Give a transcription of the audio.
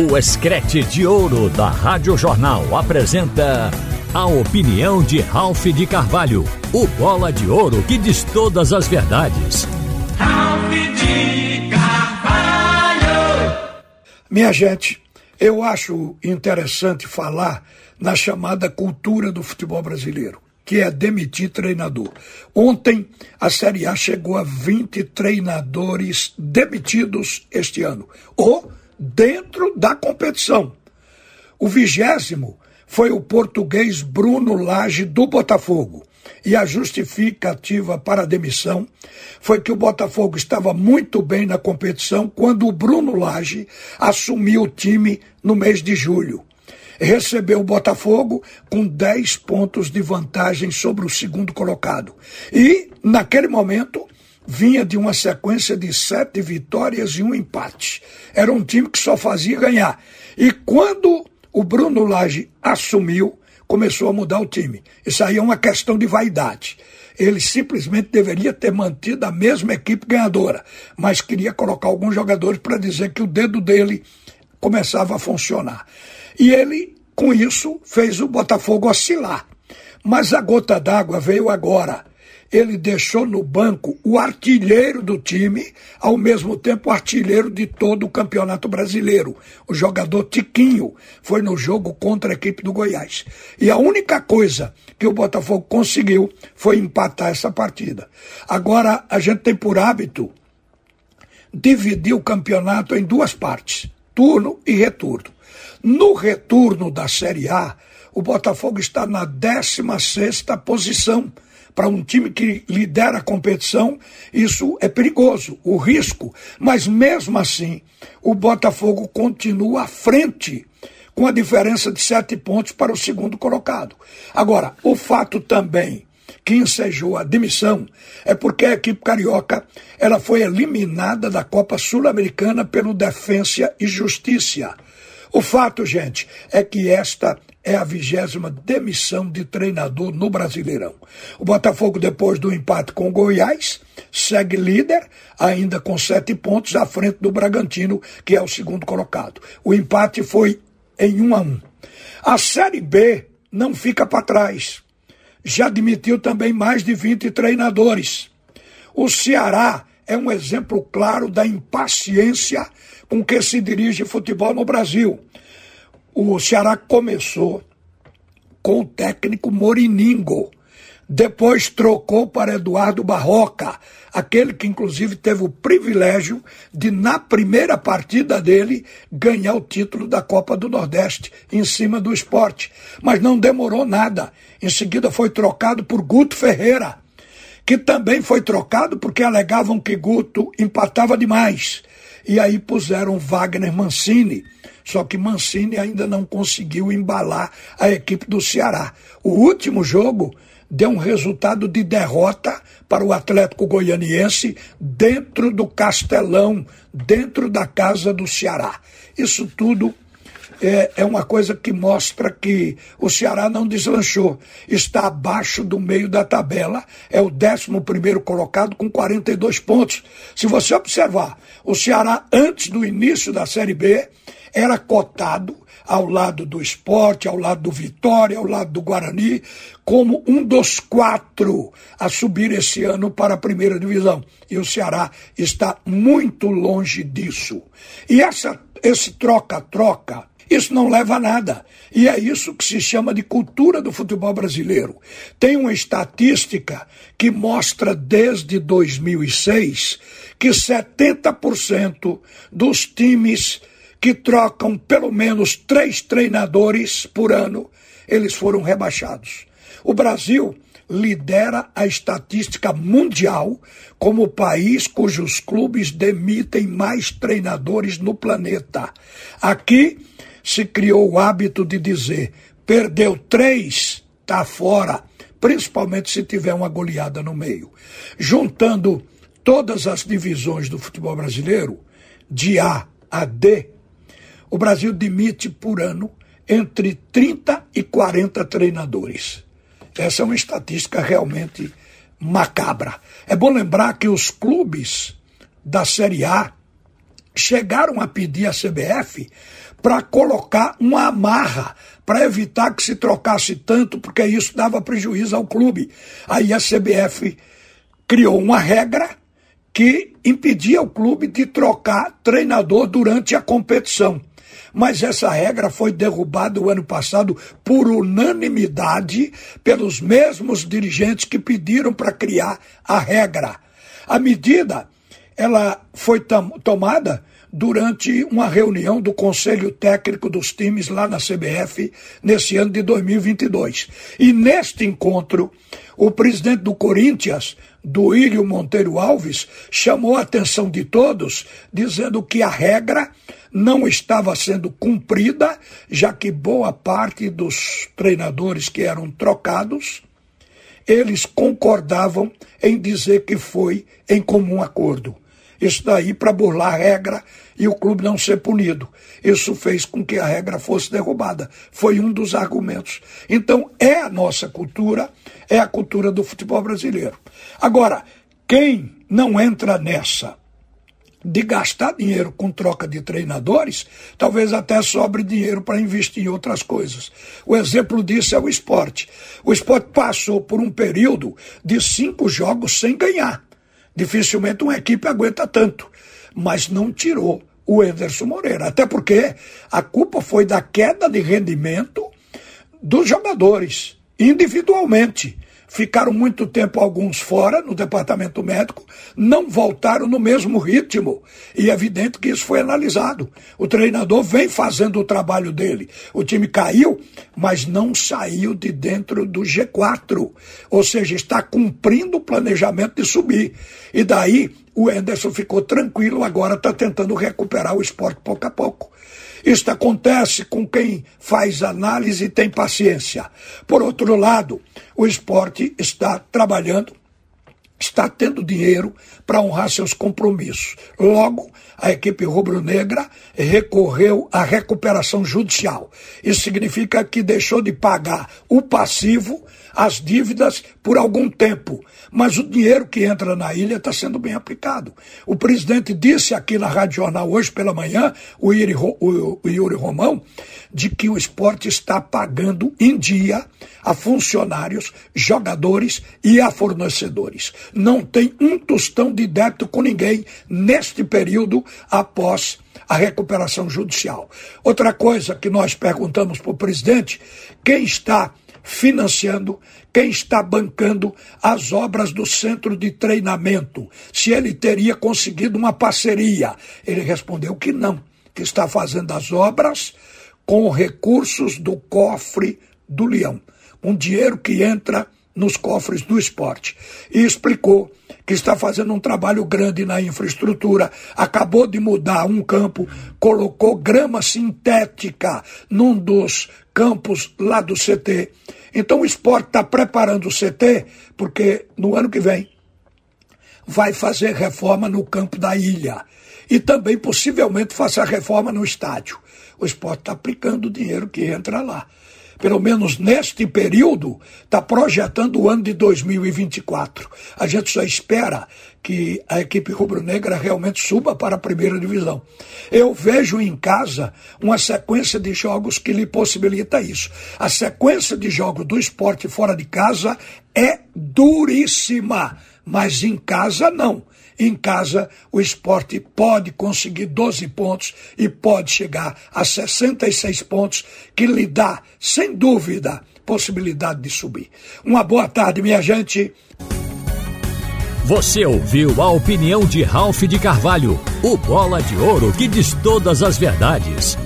O Escrete de Ouro da Rádio Jornal apresenta a opinião de Ralph de Carvalho, o bola de ouro que diz todas as verdades. Ralph de Carvalho! Minha gente, eu acho interessante falar na chamada cultura do futebol brasileiro que é demitir treinador. Ontem, a Série A chegou a 20 treinadores demitidos este ano, ou dentro da competição. O vigésimo foi o português Bruno Lage do Botafogo. E a justificativa para a demissão foi que o Botafogo estava muito bem na competição quando o Bruno Lage assumiu o time no mês de julho recebeu o Botafogo com 10 pontos de vantagem sobre o segundo colocado. E, naquele momento, vinha de uma sequência de sete vitórias e um empate. Era um time que só fazia ganhar. E quando o Bruno Lage assumiu, começou a mudar o time. Isso aí é uma questão de vaidade. Ele simplesmente deveria ter mantido a mesma equipe ganhadora, mas queria colocar alguns jogadores para dizer que o dedo dele começava a funcionar. E ele, com isso, fez o Botafogo oscilar. Mas a gota d'água veio agora. Ele deixou no banco o artilheiro do time, ao mesmo tempo artilheiro de todo o Campeonato Brasileiro. O jogador Tiquinho foi no jogo contra a equipe do Goiás. E a única coisa que o Botafogo conseguiu foi empatar essa partida. Agora a gente tem por hábito dividir o campeonato em duas partes turno e retorno. No retorno da Série A, o Botafogo está na 16 posição. Para um time que lidera a competição, isso é perigoso, o risco. Mas mesmo assim, o Botafogo continua à frente, com a diferença de sete pontos para o segundo colocado. Agora, o fato também que ensejou a demissão é porque a equipe carioca ela foi eliminada da Copa Sul-Americana pelo Defensa e Justiça. O fato, gente, é que esta é a vigésima demissão de treinador no Brasileirão. O Botafogo, depois do empate com o Goiás, segue líder, ainda com sete pontos, à frente do Bragantino, que é o segundo colocado. O empate foi em um a um. A Série B não fica para trás já admitiu também mais de 20 treinadores. O Ceará é um exemplo claro da impaciência com que se dirige futebol no Brasil. O Ceará começou com o técnico Moriningo, depois trocou para Eduardo Barroca, aquele que inclusive teve o privilégio de, na primeira partida dele, ganhar o título da Copa do Nordeste em cima do esporte. Mas não demorou nada. Em seguida foi trocado por Guto Ferreira, que também foi trocado porque alegavam que Guto empatava demais. E aí puseram Wagner Mancini. Só que Mancini ainda não conseguiu embalar a equipe do Ceará. O último jogo deu um resultado de derrota para o Atlético Goianiense dentro do Castelão, dentro da casa do Ceará. Isso tudo é, é uma coisa que mostra que o Ceará não deslanchou. Está abaixo do meio da tabela, é o 11 primeiro colocado com 42 pontos. Se você observar, o Ceará, antes do início da Série B, era cotado ao lado do esporte, ao lado do Vitória, ao lado do Guarani, como um dos quatro a subir esse ano para a primeira divisão. E o Ceará está muito longe disso. E essa, esse troca-troca, isso não leva a nada. E é isso que se chama de cultura do futebol brasileiro. Tem uma estatística que mostra desde 2006 que 70% dos times que trocam pelo menos três treinadores por ano, eles foram rebaixados. O Brasil lidera a estatística mundial como o país cujos clubes demitem mais treinadores no planeta. Aqui se criou o hábito de dizer: perdeu três, está fora, principalmente se tiver uma goleada no meio. Juntando todas as divisões do futebol brasileiro, de A a D, o Brasil demite por ano entre 30 e 40 treinadores. Essa é uma estatística realmente macabra. É bom lembrar que os clubes da Série A chegaram a pedir à CBF para colocar uma amarra para evitar que se trocasse tanto, porque isso dava prejuízo ao clube. Aí a CBF criou uma regra que impedia o clube de trocar treinador durante a competição. Mas essa regra foi derrubada o ano passado por unanimidade pelos mesmos dirigentes que pediram para criar a regra. A medida ela foi tomada durante uma reunião do Conselho Técnico dos times lá na CBF nesse ano de 2022. E neste encontro, o presidente do Corinthians, Duílio Monteiro Alves, chamou a atenção de todos, dizendo que a regra não estava sendo cumprida, já que boa parte dos treinadores que eram trocados, eles concordavam em dizer que foi em comum acordo. Isso daí para burlar a regra e o clube não ser punido. Isso fez com que a regra fosse derrubada. Foi um dos argumentos. Então, é a nossa cultura, é a cultura do futebol brasileiro. Agora, quem não entra nessa de gastar dinheiro com troca de treinadores, talvez até sobre dinheiro para investir em outras coisas. O exemplo disso é o esporte. O esporte passou por um período de cinco jogos sem ganhar. Dificilmente uma equipe aguenta tanto, mas não tirou o Enderson Moreira. Até porque a culpa foi da queda de rendimento dos jogadores, individualmente ficaram muito tempo alguns fora no departamento médico, não voltaram no mesmo ritmo. E é evidente que isso foi analisado. O treinador vem fazendo o trabalho dele. O time caiu, mas não saiu de dentro do G4. Ou seja, está cumprindo o planejamento de subir. E daí o Enderson ficou tranquilo, agora está tentando recuperar o esporte pouco a pouco. Isto acontece com quem faz análise e tem paciência. Por outro lado, o esporte está trabalhando, está tendo dinheiro para honrar seus compromissos. Logo, a equipe rubro-negra recorreu à recuperação judicial. Isso significa que deixou de pagar o passivo as dívidas por algum tempo. Mas o dinheiro que entra na ilha está sendo bem aplicado. O presidente disse aqui na Rádio Jornal hoje pela manhã, o Yuri, o, Yuri Romão, de que o esporte está pagando em dia a funcionários, jogadores e a fornecedores. Não tem um tostão de débito com ninguém neste período após a recuperação judicial. Outra coisa que nós perguntamos para o presidente: quem está financiando, quem está bancando as obras do centro de treinamento, se ele teria conseguido uma parceria. Ele respondeu que não, que está fazendo as obras com recursos do cofre do Leão, um dinheiro que entra nos cofres do esporte. E explicou que está fazendo um trabalho grande na infraestrutura, acabou de mudar um campo, colocou grama sintética num dos campos lá do CT. Então o esporte está preparando o CT, porque no ano que vem vai fazer reforma no campo da ilha. E também possivelmente faça reforma no estádio. O esporte está aplicando o dinheiro que entra lá pelo menos neste período, está projetando o ano de 2024. A gente só espera que a equipe rubro-negra realmente suba para a primeira divisão. Eu vejo em casa uma sequência de jogos que lhe possibilita isso. A sequência de jogos do esporte fora de casa é duríssima, mas em casa não. Em casa, o esporte pode conseguir 12 pontos e pode chegar a 66 pontos, que lhe dá, sem dúvida, possibilidade de subir. Uma boa tarde, minha gente. Você ouviu a opinião de Ralph de Carvalho, o bola de ouro que diz todas as verdades.